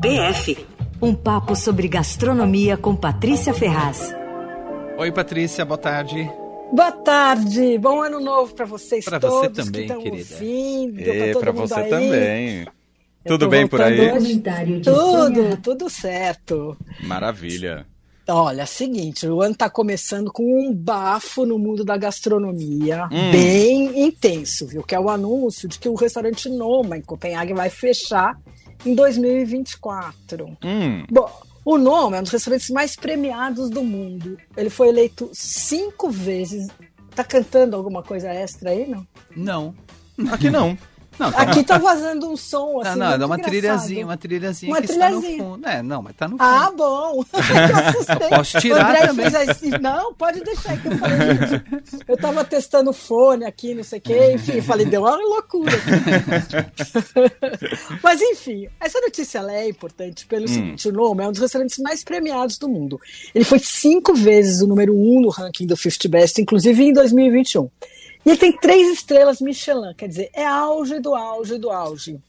PF um papo sobre gastronomia com Patrícia Ferraz. Oi, Patrícia, boa tarde. Boa tarde, bom ano novo para vocês pra todos você também, que estão querida. ouvindo, e para você aí. também. Eu Tudo bem por aí? hoje. Tudo, tudo certo. Maravilha. Olha, é o seguinte, o ano está começando com um bafo no mundo da gastronomia, Hum. bem intenso, viu? Que é o anúncio de que o restaurante Noma, em Copenhague, vai fechar em 2024. Hum, Bom, o Noma é um dos restaurantes mais premiados do mundo. Ele foi eleito cinco vezes. Tá cantando alguma coisa extra aí, não? não. Aqui não. Não, tá Aqui tá vazando um som assim. Não, não, dá uma engraçado. trilhazinha, uma trilhazinha Uma que está trilhazinha. no fundo. É, não, mas tá no fundo. Ah, bom. Eu. Posso tirar o André também. assim. Não, pode deixar que eu falei, gente. Eu tava testando o fone aqui, não sei o quê. Enfim, falei, deu uma loucura. Mas enfim, essa notícia é importante pelo Hum. seguinte: o Noma é um dos restaurantes mais premiados do mundo. Ele foi cinco vezes o número um no ranking do 50 Best, inclusive em 2021. E ele tem três estrelas Michelin, quer dizer, é auge do auge do auge.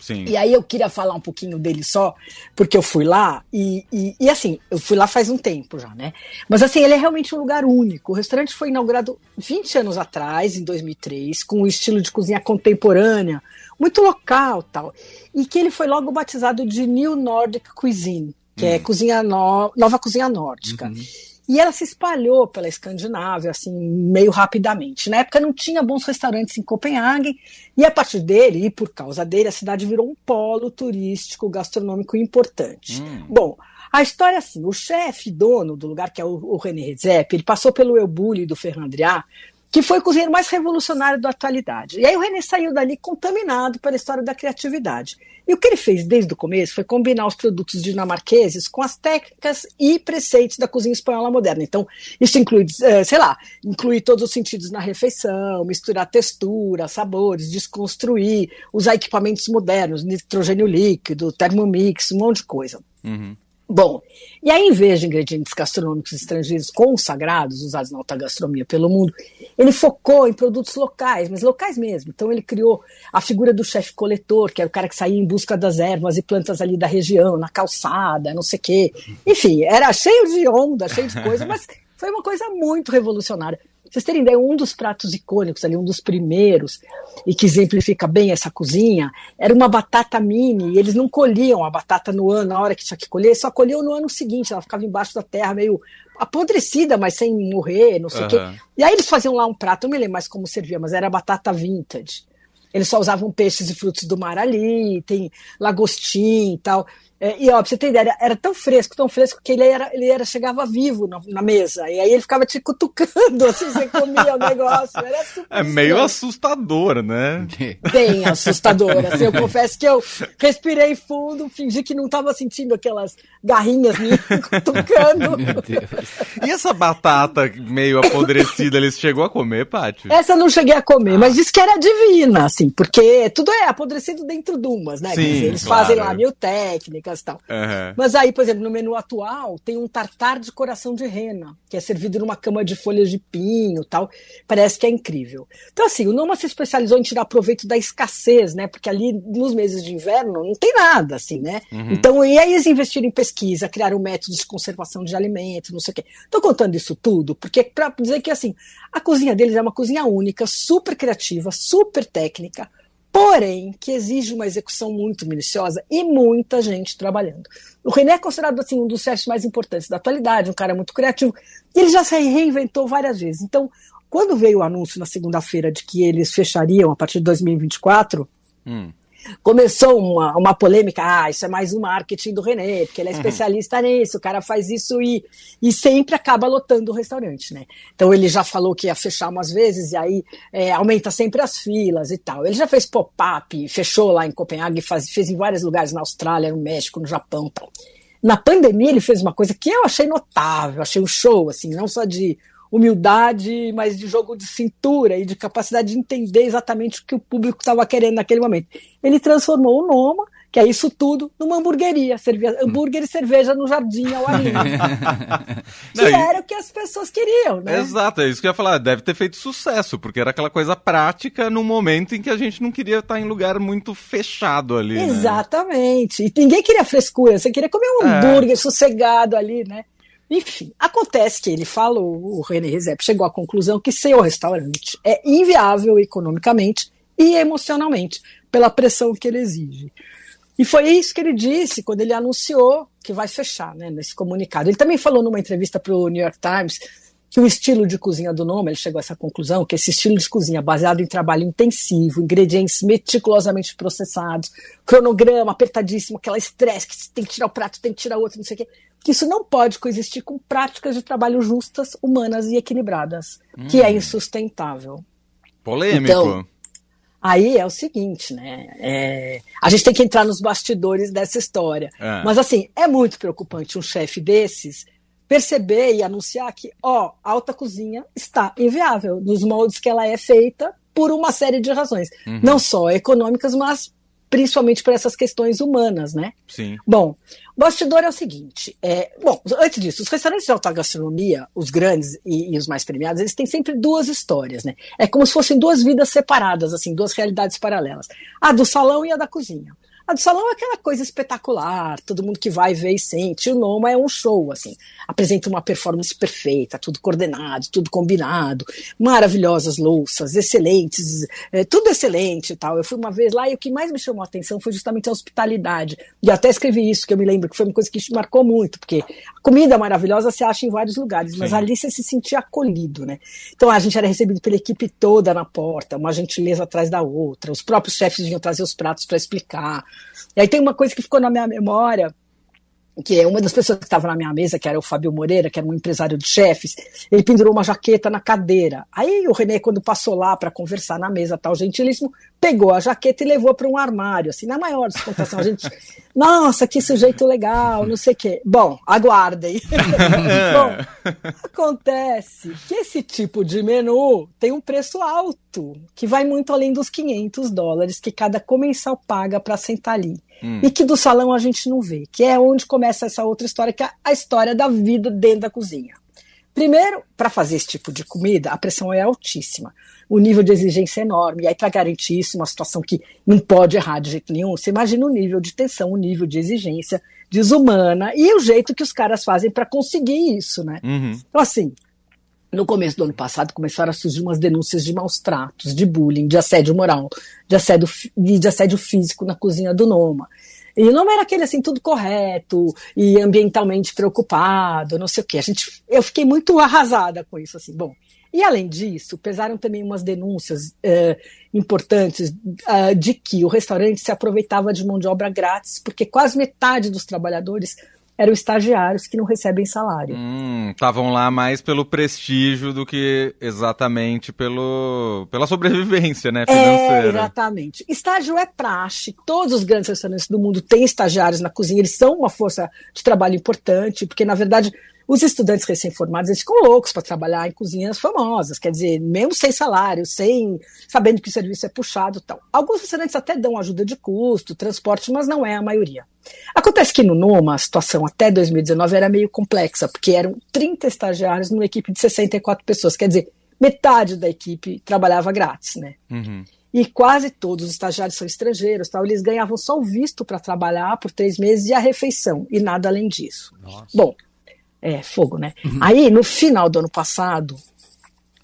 Sim. E aí eu queria falar um pouquinho dele só, porque eu fui lá e, e, e, assim, eu fui lá faz um tempo já, né? Mas assim, ele é realmente um lugar único. O restaurante foi inaugurado 20 anos atrás, em 2003, com um estilo de cozinha contemporânea, muito local tal. E que ele foi logo batizado de New Nordic Cuisine, que é cozinha no, nova cozinha nórdica. Uhum. E ela se espalhou pela Escandinávia, assim, meio rapidamente. Na época não tinha bons restaurantes em Copenhague, e a partir dele, e por causa dele, a cidade virou um polo turístico gastronômico importante. Hum. Bom, a história é assim: o chefe dono do lugar, que é o, o René Redzepi, ele passou pelo Eubuli do Ferran Adrià, que foi o cozinheiro mais revolucionário da atualidade. E aí o René saiu dali contaminado pela história da criatividade. E o que ele fez desde o começo foi combinar os produtos dinamarqueses com as técnicas e preceitos da cozinha espanhola moderna. Então, isso inclui, eh, sei lá, incluir todos os sentidos na refeição, misturar textura, sabores, desconstruir, usar equipamentos modernos, nitrogênio líquido, thermomix, um monte de coisa. Uhum. Bom, e aí, em vez de ingredientes gastronômicos estrangeiros consagrados, usados na alta gastronomia pelo mundo, ele focou em produtos locais, mas locais mesmo. Então, ele criou a figura do chefe coletor, que era o cara que saía em busca das ervas e plantas ali da região, na calçada, não sei o quê. Enfim, era cheio de onda, cheio de coisa, mas foi uma coisa muito revolucionária. Vocês terem ideia, um dos pratos icônicos ali, um dos primeiros, e que exemplifica bem essa cozinha, era uma batata mini, e eles não colhiam a batata no ano, na hora que tinha que colher, só colhiam no ano seguinte, ela ficava embaixo da terra, meio apodrecida, mas sem morrer, não sei o Aham. quê. E aí eles faziam lá um prato, não me lembro mais como servia, mas era batata vintage. Eles só usavam peixes e frutos do mar ali, tem lagostim e tal. É, e ó, pra você ter ideia, era, era tão fresco, tão fresco que ele era, ele era chegava vivo na, na mesa. E aí ele ficava te cutucando, assim, você comia o negócio. Era super É meio estranho. assustador, né? bem assustador. Assim, eu confesso que eu respirei fundo, fingi que não estava sentindo aquelas garrinhas me cutucando. Meu Deus. E essa batata meio apodrecida, eles chegou a comer, Paty? Essa eu não cheguei a Ah. comer, mas disse que era divina, assim, porque tudo é apodrecido dentro de umas, né? Sim, dizer, eles claro. fazem lá mil técnicas e tal. Aham. Mas aí, por exemplo, no menu atual tem um tartar de coração de rena, que é servido numa cama de folhas de pinho tal. Parece que é incrível. Então, assim, o Noma se especializou em tirar proveito da escassez, né? Porque ali nos meses de inverno não tem nada, assim, né? Então, e aí eles investiram em pesquisa, criaram métodos de conservação de alimentos, não sei o quê. Tô contando isso tudo porque para dizer que, assim, a cozinha deles é uma cozinha única, super criativa, super técnica, porém que exige uma execução muito minuciosa e muita gente trabalhando. O René é considerado assim um dos chefes mais importantes da atualidade, um cara muito criativo, e ele já se reinventou várias vezes. Então, quando veio o anúncio na segunda-feira de que eles fechariam a partir de 2024, Hum. Começou uma, uma polêmica, ah, isso é mais um marketing do René, porque ele é especialista nisso, o cara faz isso e, e sempre acaba lotando o restaurante, né? Então ele já falou que ia fechar umas vezes e aí é, aumenta sempre as filas e tal. Ele já fez pop-up, fechou lá em Copenhague, faz, fez em vários lugares na Austrália, no México, no Japão e tal. Na pandemia ele fez uma coisa que eu achei notável, achei um show, assim, não só de humildade, mas de jogo de cintura e de capacidade de entender exatamente o que o público estava querendo naquele momento. Ele transformou o Noma, que é isso tudo numa hamburgueria, servia hambúrguer e cerveja no jardim ao ar livre. que era o que as pessoas queriam, né? Exato, é isso que eu ia falar, deve ter feito sucesso, porque era aquela coisa prática no momento em que a gente não queria estar em lugar muito fechado ali. Né? Exatamente, né? e ninguém queria frescura, você queria comer um é. hambúrguer sossegado ali, né? Enfim, acontece que ele falou, o René Rezep chegou à conclusão que seu restaurante é inviável economicamente e emocionalmente, pela pressão que ele exige. E foi isso que ele disse quando ele anunciou que vai fechar, né, nesse comunicado. Ele também falou numa entrevista para o New York Times que o estilo de cozinha do nome, ele chegou a essa conclusão, que esse estilo de cozinha baseado em trabalho intensivo, ingredientes meticulosamente processados, cronograma apertadíssimo, aquela estresse que tem que tirar o prato, tem que tirar outro, não sei o quê, que isso não pode coexistir com práticas de trabalho justas, humanas e equilibradas, hum. que é hum. insustentável. Polêmico. Então, aí é o seguinte, né? É, a gente tem que entrar nos bastidores dessa história. É. Mas assim, é muito preocupante um chefe desses perceber e anunciar que, ó, a alta cozinha está inviável nos moldes que ela é feita por uma série de razões, uhum. não só econômicas, mas principalmente por essas questões humanas, né? Sim. Bom, o bastidor é o seguinte, é, bom, antes disso, os restaurantes de alta gastronomia, os grandes e, e, os mais premiados, eles têm sempre duas histórias, né? É como se fossem duas vidas separadas, assim, duas realidades paralelas. A do salão e a da cozinha. A do salão é aquela coisa espetacular, todo mundo que vai ver e sente. O Noma é um show, assim. Apresenta uma performance perfeita, tudo coordenado, tudo combinado, maravilhosas louças, excelentes, é, tudo excelente e tal. Eu fui uma vez lá e o que mais me chamou a atenção foi justamente a hospitalidade. E até escrevi isso, que eu me lembro que foi uma coisa que marcou muito, porque a comida maravilhosa se acha em vários lugares, mas Sim. ali você se sentia acolhido, né? Então a gente era recebido pela equipe toda na porta, uma gentileza atrás da outra, os próprios chefes vinham trazer os pratos para explicar. E aí tem uma coisa que ficou na minha memória, que é uma das pessoas que estava na minha mesa, que era o Fábio Moreira, que era um empresário de chefes, ele pendurou uma jaqueta na cadeira. Aí o René, quando passou lá para conversar na mesa, tal, gentilíssimo, pegou a jaqueta e levou para um armário, assim, na maior descontação. A gente, nossa, que sujeito legal, não sei o quê. Bom, aguardem. Bom, acontece que esse tipo de menu tem um preço alto, que vai muito além dos 500 dólares que cada comensal paga para sentar ali. Hum. E que do salão a gente não vê, que é onde começa essa outra história, que é a história da vida dentro da cozinha. Primeiro, para fazer esse tipo de comida, a pressão é altíssima o nível de exigência é enorme. E aí, para garantir isso, uma situação que não pode errar de jeito nenhum, você imagina o nível de tensão, o nível de exigência desumana e o jeito que os caras fazem para conseguir isso, né? Uhum. Então, assim, no começo do ano passado começaram a surgir umas denúncias de maus tratos, de bullying, de assédio moral, de assédio, de assédio físico na cozinha do Noma. E o Noma era aquele assim, tudo correto e ambientalmente preocupado, não sei o quê. A gente, eu fiquei muito arrasada com isso, assim, bom. E, além disso, pesaram também umas denúncias uh, importantes uh, de que o restaurante se aproveitava de mão de obra grátis, porque quase metade dos trabalhadores eram estagiários que não recebem salário. Estavam hum, lá mais pelo prestígio do que exatamente pelo, pela sobrevivência, né, financeira. É, exatamente. Estágio é praxe. Todos os grandes restaurantes do mundo têm estagiários na cozinha. Eles são uma força de trabalho importante, porque, na verdade, os estudantes recém-formados eles ficam loucos para trabalhar em cozinhas famosas, quer dizer, mesmo sem salário, sem sabendo que o serviço é puxado, tal. Alguns restaurantes até dão ajuda de custo, transporte, mas não é a maioria. Acontece que no Noma a situação até 2019 era meio complexa, porque eram 30 estagiários numa equipe de 64 pessoas, quer dizer, metade da equipe trabalhava grátis, né? Uhum. E quase todos os estagiários são estrangeiros, tal, eles ganhavam só o visto para trabalhar por três meses e a refeição, e nada além disso. Nossa. Bom, é, fogo, né? Uhum. Aí, no final do ano passado,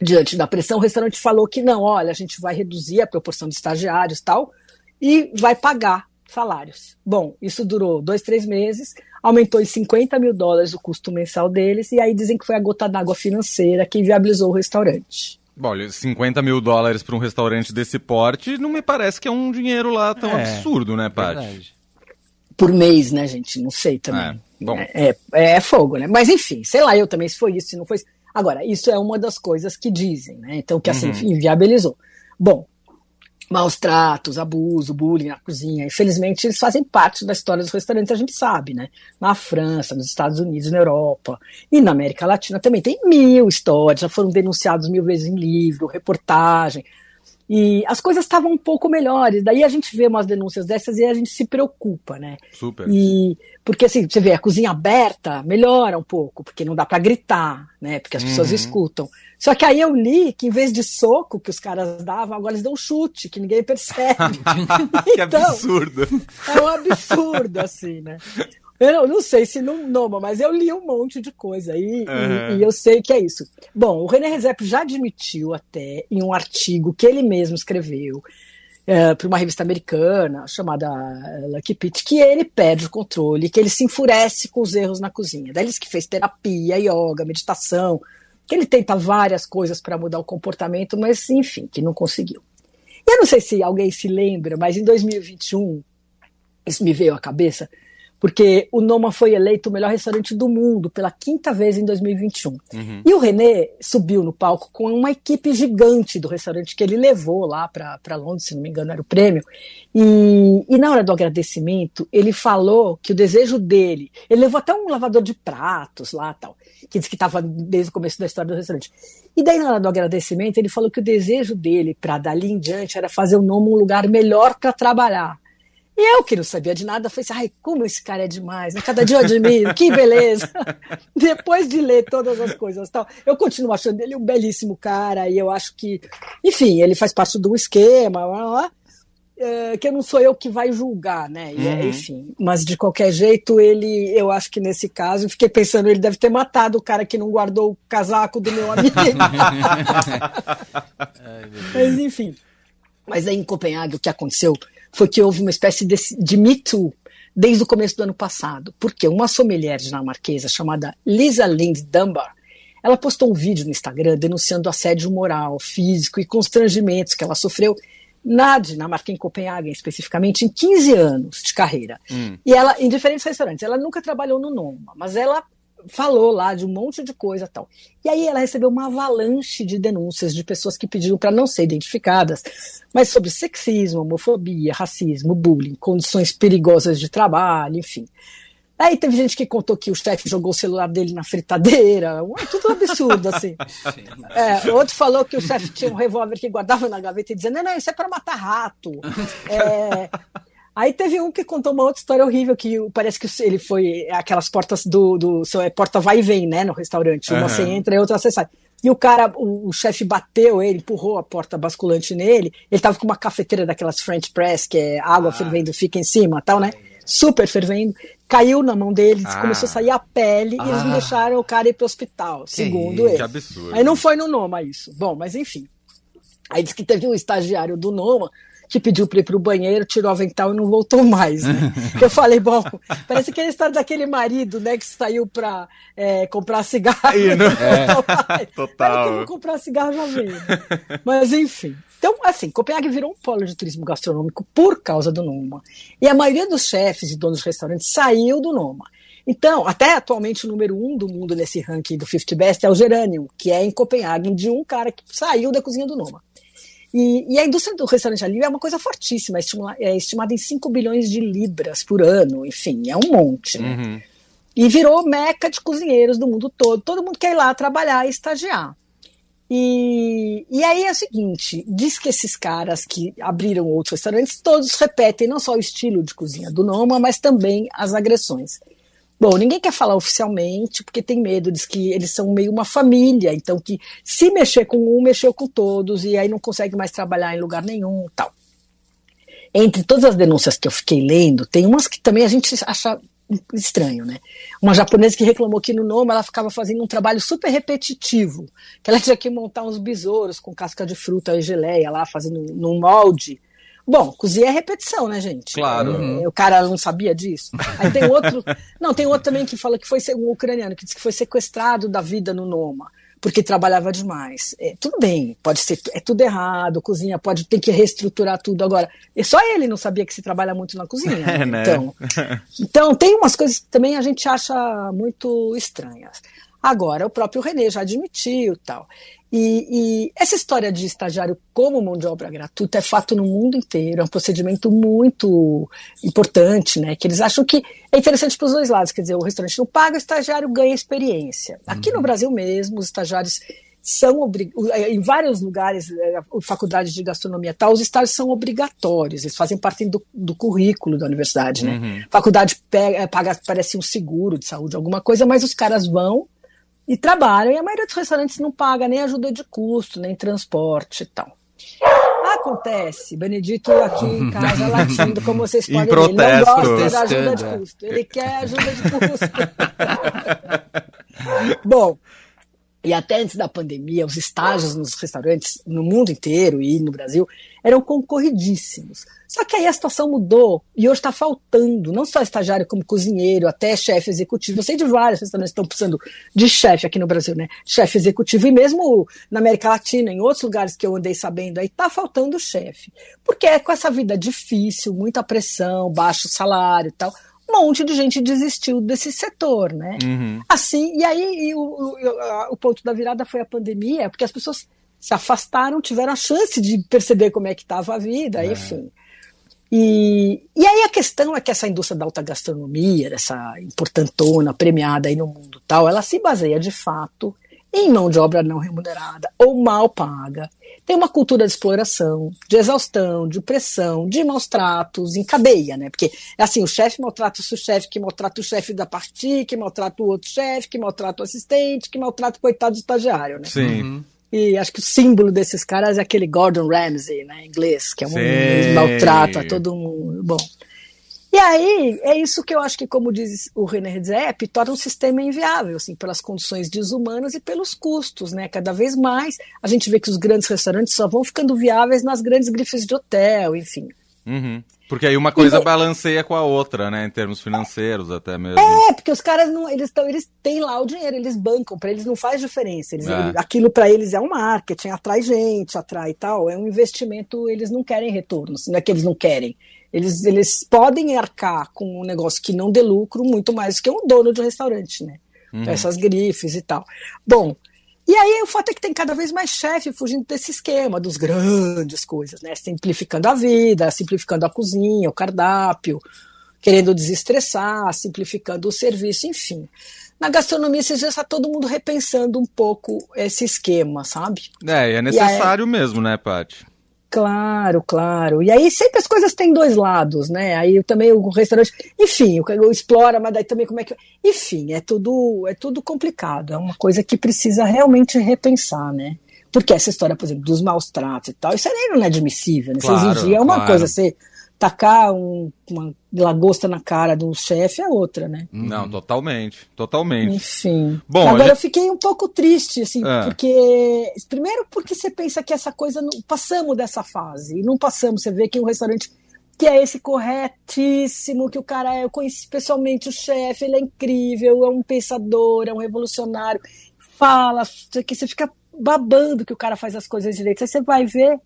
diante da pressão, o restaurante falou que não, olha, a gente vai reduzir a proporção de estagiários tal, e vai pagar salários. Bom, isso durou dois, três meses, aumentou em 50 mil dólares o custo mensal deles, e aí dizem que foi a gota d'água financeira que viabilizou o restaurante. Bom, 50 mil dólares para um restaurante desse porte não me parece que é um dinheiro lá tão é, absurdo, né, Paty? Por mês, né, gente? Não sei também. É. Bom. É, é, é, fogo, né? Mas enfim, sei lá, eu também, se foi isso, se não foi isso. Agora, isso é uma das coisas que dizem, né? Então, que assim, uhum. inviabilizou. Bom, maus tratos, abuso, bullying na cozinha. Infelizmente, eles fazem parte da história dos restaurantes, a gente sabe, né? Na França, nos Estados Unidos, na Europa e na América Latina também tem mil histórias, já foram denunciados mil vezes em livro, reportagem. E as coisas estavam um pouco melhores. Daí a gente vê umas denúncias dessas e a gente se preocupa, né? Super. E porque assim, você vê a cozinha aberta melhora um pouco, porque não dá para gritar, né? Porque as pessoas Uhum. escutam. Só que aí eu li que em vez de soco que os caras davam, agora eles dão chute, que ninguém percebe. que absurdo. É um absurdo, assim, né? Eu não, não sei se não noma, mas eu li um monte de coisa aí e- Uhum. e, eu sei que é isso. Bom, o René Rezep já admitiu até em um artigo que ele mesmo escreveu para uma revista americana chamada eh, Lucky Pete, que ele perde o controle, que ele se enfurece com os erros na cozinha. Daí ele que fez terapia, yoga, meditação, que ele tenta várias coisas para mudar o comportamento, mas enfim, que não conseguiu. E eu não sei se alguém se lembra, mas em 2021, isso me veio à cabeça, porque o Noma foi eleito o melhor restaurante do mundo pela quinta vez em 2021. Uhum. E o René subiu no palco com uma equipe gigante do restaurante que ele levou lá para Londres, se não me engano, era o prêmio. E, e na hora do agradecimento, ele falou que o desejo dele. Ele levou até um lavador de pratos lá tal, que disse que estava desde o começo da história do restaurante. E daí, na hora do agradecimento, ele falou que o desejo dele para dali em diante era fazer o nome um lugar melhor para trabalhar. E eu, que não sabia de nada, falei assim, ai, como esse cara é demais, né? cada dia eu admiro, que beleza. Depois de ler todas as coisas tal, eu continuo achando ele um belíssimo cara, e eu acho que, enfim, ele faz parte do esquema, blá, blá, é, que não sou eu que vai julgar, né? E, Uhum. Enfim, mas de qualquer jeito, ele, eu acho que nesse caso, fiquei pensando, ele deve ter matado o cara que não guardou o casaco do meu amigo. Mas enfim. Mas aí em Copenhague o que aconteceu foi que houve uma espécie de, de Me Too desde o começo do ano passado. Porque uma sommelier dinamarquesa chamada Lisa Lind Dunbar, ela postou um vídeo no Instagram denunciando assédio moral, físico e constrangimentos que ela sofreu na Dinamarca, em Copenhague especificamente, em 15 anos de carreira. Hum. E ela, em diferentes restaurantes, ela nunca trabalhou no Noma, mas ela falou lá de um monte de coisa e tal. E aí ela recebeu uma avalanche de denúncias de pessoas que pediram para não ser identificadas, mas sobre sexismo, homofobia, racismo, bullying, condições perigosas de trabalho, enfim. Aí teve gente que contou que o chefe jogou o celular dele na fritadeira, um- tudo absurdo, assim. É, outro falou que o chefe tinha um revólver que guardava na gaveta e dizendo, não, não, isso é para matar rato. É, Aí teve um que contou uma outra história horrível, que parece que ele foi aquelas portas do, do seu é, porta vai e vem, né, no restaurante. Uma Aham. você entra e outra você sai. E o cara, o, o chefe bateu ele, empurrou a porta basculante nele. Ele tava com uma cafeteira daquelas French Press, que é água fervendo, fica em cima, tal, né? Super fervendo. Caiu na mão dele, Ah. começou a sair a pele e eles não Ah. deixaram o cara ir pro hospital, segundo isso, ele. Que absurdo. Aí não foi no Noma isso. Bom, mas enfim. Aí disse que teve um estagiário do Noma que pediu para ir pro banheiro, tirou o avental e não voltou mais. Né? Eu falei, bom, parece aquele história daquele marido, né, que saiu para comprar cigarro. Aí, e não- mais. Total. Que vou comprar cigarro já veio. né? Mas enfim. Então, assim, Copenhague virou um polo de turismo gastronômico por causa do Noma. E a maioria dos chefes e donos de restaurantes saiu do Noma. Então, até atualmente o número um do mundo nesse ranking do 50 Best é o Geranium, que é em Copenhague, de um cara que saiu da cozinha do Noma. E, e a indústria do restaurante ali é uma coisa fortíssima, é, estimula- é estimada em 5 bilhões de libras por ano, enfim, é um monte. Né? Uhum. E virou meca de cozinheiros do mundo todo. Todo mundo quer ir lá trabalhar e estagiar. E, e aí é o seguinte: diz que esses caras que abriram outros restaurantes, todos repetem não só o estilo de cozinha do Noma, mas também as agressões. Bom, ninguém quer falar oficialmente, porque tem medo, diz que eles são meio uma família, então que se mexer com um, mexeu com todos, e aí não consegue mais trabalhar em lugar nenhum tal. Entre todas as denúncias que eu fiquei lendo, tem umas que também a gente acha estranho, né? Uma japonesa que reclamou que no Noma ela ficava fazendo um trabalho super repetitivo, que ela tinha que montar uns besouros com casca de fruta e geleia lá, fazendo num molde. Bom, cozinha é repetição, né, gente? Claro. É, o cara não sabia disso. Aí tem outro. Não, tem outro também que fala que foi um ucraniano, que disse que foi sequestrado da vida no Noma, porque trabalhava demais. É, tudo bem, pode ser, é tudo errado, cozinha pode ter que reestruturar tudo agora. E só ele não sabia que se trabalha muito na cozinha. É, né? Então, então, tem umas coisas que também a gente acha muito estranhas. Agora, o próprio René já admitiu tal. E, e essa história de estagiário como mão de obra gratuita é fato no mundo inteiro, é um procedimento muito importante, né? Que eles acham que é interessante para os dois lados, quer dizer, o restaurante não paga, o estagiário ganha experiência. Aqui no Brasil mesmo, os estagiários são em vários lugares, é, faculdades de gastronomia tal, os estágios são obrigatórios, eles fazem parte do, do currículo da universidade, né? Uhum. Faculdade pega, é, paga, parece um seguro de saúde, alguma coisa, mas os caras vão e trabalham, e a maioria dos restaurantes não paga nem ajuda de custo, nem transporte e tal. Acontece, Benedito aqui em casa latindo, como vocês podem ver, ele não gosta da ajuda de custo, ele quer ajuda de custo. Bom, e até antes da pandemia, os estágios nos restaurantes no mundo inteiro e no Brasil eram concorridíssimos. Só que aí a situação mudou e hoje está faltando, não só estagiário como cozinheiro, até chefe executivo. Eu sei de vários restaurantes que estão precisando de chefe aqui no Brasil, né? Chefe executivo, e mesmo na América Latina, em outros lugares que eu andei sabendo, aí está faltando chefe. Porque é com essa vida difícil, muita pressão, baixo salário e tal um monte de gente desistiu desse setor, né? Uhum. Assim, e aí e o, o, o, ponto da virada foi a pandemia, porque as pessoas se afastaram, tiveram a chance de perceber como é que estava a vida, é. enfim. E, e aí a questão é que essa indústria da alta gastronomia, essa importantona, premiada aí no mundo tal, ela se baseia de fato em mão de obra não remunerada ou mal paga. Tem uma cultura de exploração, de exaustão, de pressão, de maus tratos em cadeia, né? Porque, assim, o chefe maltrata o seu chefe, que maltrata o chefe da parte, que maltrata o outro chefe, que maltrata o assistente, que maltrata o coitado do estagiário, né? Sim. Uhum. E acho que o símbolo desses caras é aquele Gordon Ramsay, né, em inglês, que é um maltrato a todo mundo. Bom, e aí, é isso que eu acho que, como diz o René Redzepi, torna um sistema inviável, assim, pelas condições desumanas e pelos custos, né? Cada vez mais a gente vê que os grandes restaurantes só vão ficando viáveis nas grandes grifes de hotel, enfim. Uhum. Porque aí uma coisa e, balanceia com a outra, né? Em termos financeiros até mesmo. É, porque os caras não, eles, tão, eles têm lá o dinheiro, eles bancam, para eles não faz diferença. Eles, é. aquilo para eles é um marketing, atrai gente, atrai tal, é um investimento, eles não querem retorno, não é que eles não querem. Eles, eles podem arcar com um negócio que não dê lucro muito mais do que um dono de um restaurante, né? Uhum. Essas grifes e tal. Bom, e aí o fato é que tem cada vez mais chefe fugindo desse esquema, dos grandes coisas, né? Simplificando a vida, simplificando a cozinha, o cardápio, querendo desestressar, simplificando o serviço, enfim. Na gastronomia, esses dias está todo mundo repensando um pouco esse esquema, sabe? É, e é necessário aí... mesmo, né, Paty? Claro, claro. E aí sempre as coisas têm dois lados, né? Aí também o restaurante, enfim, o explora, mas daí também como é que, enfim, é tudo é tudo complicado. É uma coisa que precisa realmente repensar, né? Porque essa história, por exemplo, dos maus tratos e tal, isso aí não é admissível, né? Claro, Você exigir é uma claro. coisa, você tacar um, uma lagosta na cara de um chefe é outra, né? Não, totalmente, totalmente. Enfim. Bom, agora gente... eu fiquei um pouco triste, assim, é. porque primeiro porque você pensa que essa coisa não passamos dessa fase e não passamos. Você vê que um restaurante que é esse corretíssimo, que o cara é, eu conheci pessoalmente o chefe, ele é incrível, é um pensador, é um revolucionário, fala, que você fica babando que o cara faz as coisas direito. Aí você vai ver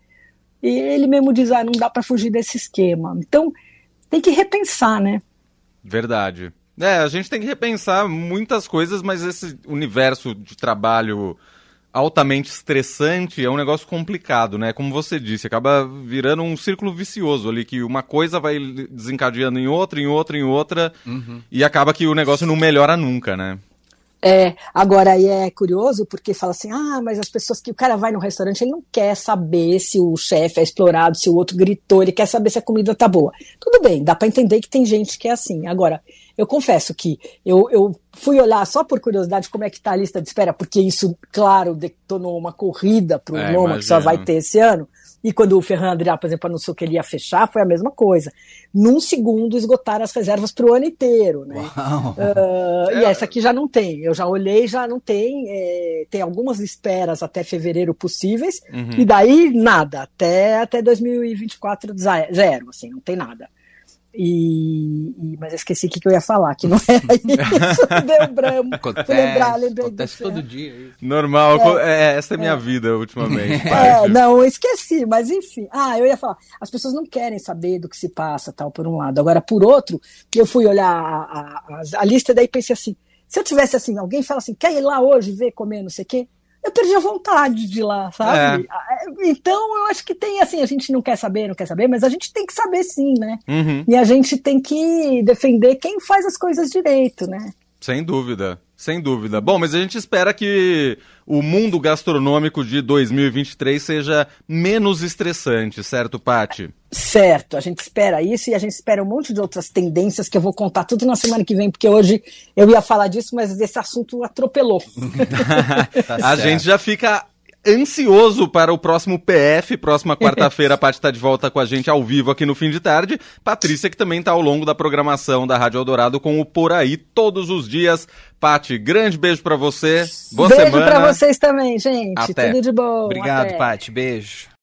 e ele mesmo diz: ah, não dá para fugir desse esquema. Então, tem que repensar, né? Verdade. É, a gente tem que repensar muitas coisas, mas esse universo de trabalho altamente estressante é um negócio complicado, né? Como você disse, acaba virando um círculo vicioso ali, que uma coisa vai desencadeando em outra, em outra, em outra, uhum. e acaba que o negócio não melhora nunca, né? É, agora aí é curioso porque fala assim: ah, mas as pessoas que o cara vai no restaurante, ele não quer saber se o chefe é explorado, se o outro gritou, ele quer saber se a comida tá boa. Tudo bem, dá para entender que tem gente que é assim. Agora, eu confesso que eu, eu fui olhar só por curiosidade como é que tá a lista de espera, porque isso, claro, detonou uma corrida pro é, Noma, que só vai ter esse ano. E quando o Ferran Adrià, por exemplo, anunciou que ele ia fechar, foi a mesma coisa. Num segundo, esgotaram as reservas para o ano inteiro. Né? Uh, é. E essa aqui já não tem. Eu já olhei, já não tem. É, tem algumas esperas até fevereiro possíveis, uhum. e daí nada. Até, até 2024, zero. Assim, não tem nada. E, e, mas eu esqueci o que, que, eu ia falar, que não era isso, deu branco. Acontece, lembrar, lembrei acontece todo dia. Isso. Normal, é, é, essa é minha é. vida ultimamente. É, não, eu esqueci, mas enfim. Ah, eu ia falar, as pessoas não querem saber do que se passa, tal, por um lado. Agora, por outro, eu fui olhar a, a, a lista, daí pensei assim, se eu tivesse assim, alguém fala assim, quer ir lá hoje ver comer não sei o quê? Eu perdi a vontade de ir lá, sabe? É. Então eu acho que tem assim, a gente não quer saber, não quer saber, mas a gente tem que saber sim, né? Uhum. E a gente tem que defender quem faz as coisas direito, né? Sem dúvida, sem dúvida. Bom, mas a gente espera que o mundo gastronômico de 2023 seja menos estressante, certo, Pati? Certo, a gente espera isso e a gente espera um monte de outras tendências que eu vou contar tudo na semana que vem, porque hoje eu ia falar disso, mas esse assunto atropelou. tá a gente já fica ansioso para o próximo PF. Próxima quarta-feira, a Paty está de volta com a gente ao vivo aqui no fim de tarde. Patrícia, que também está ao longo da programação da Rádio Eldorado com o Por Aí todos os dias. Paty, grande beijo para você. Boa beijo semana. Beijo para vocês também, gente. Até. Tudo de bom. Obrigado, Paty. Beijo.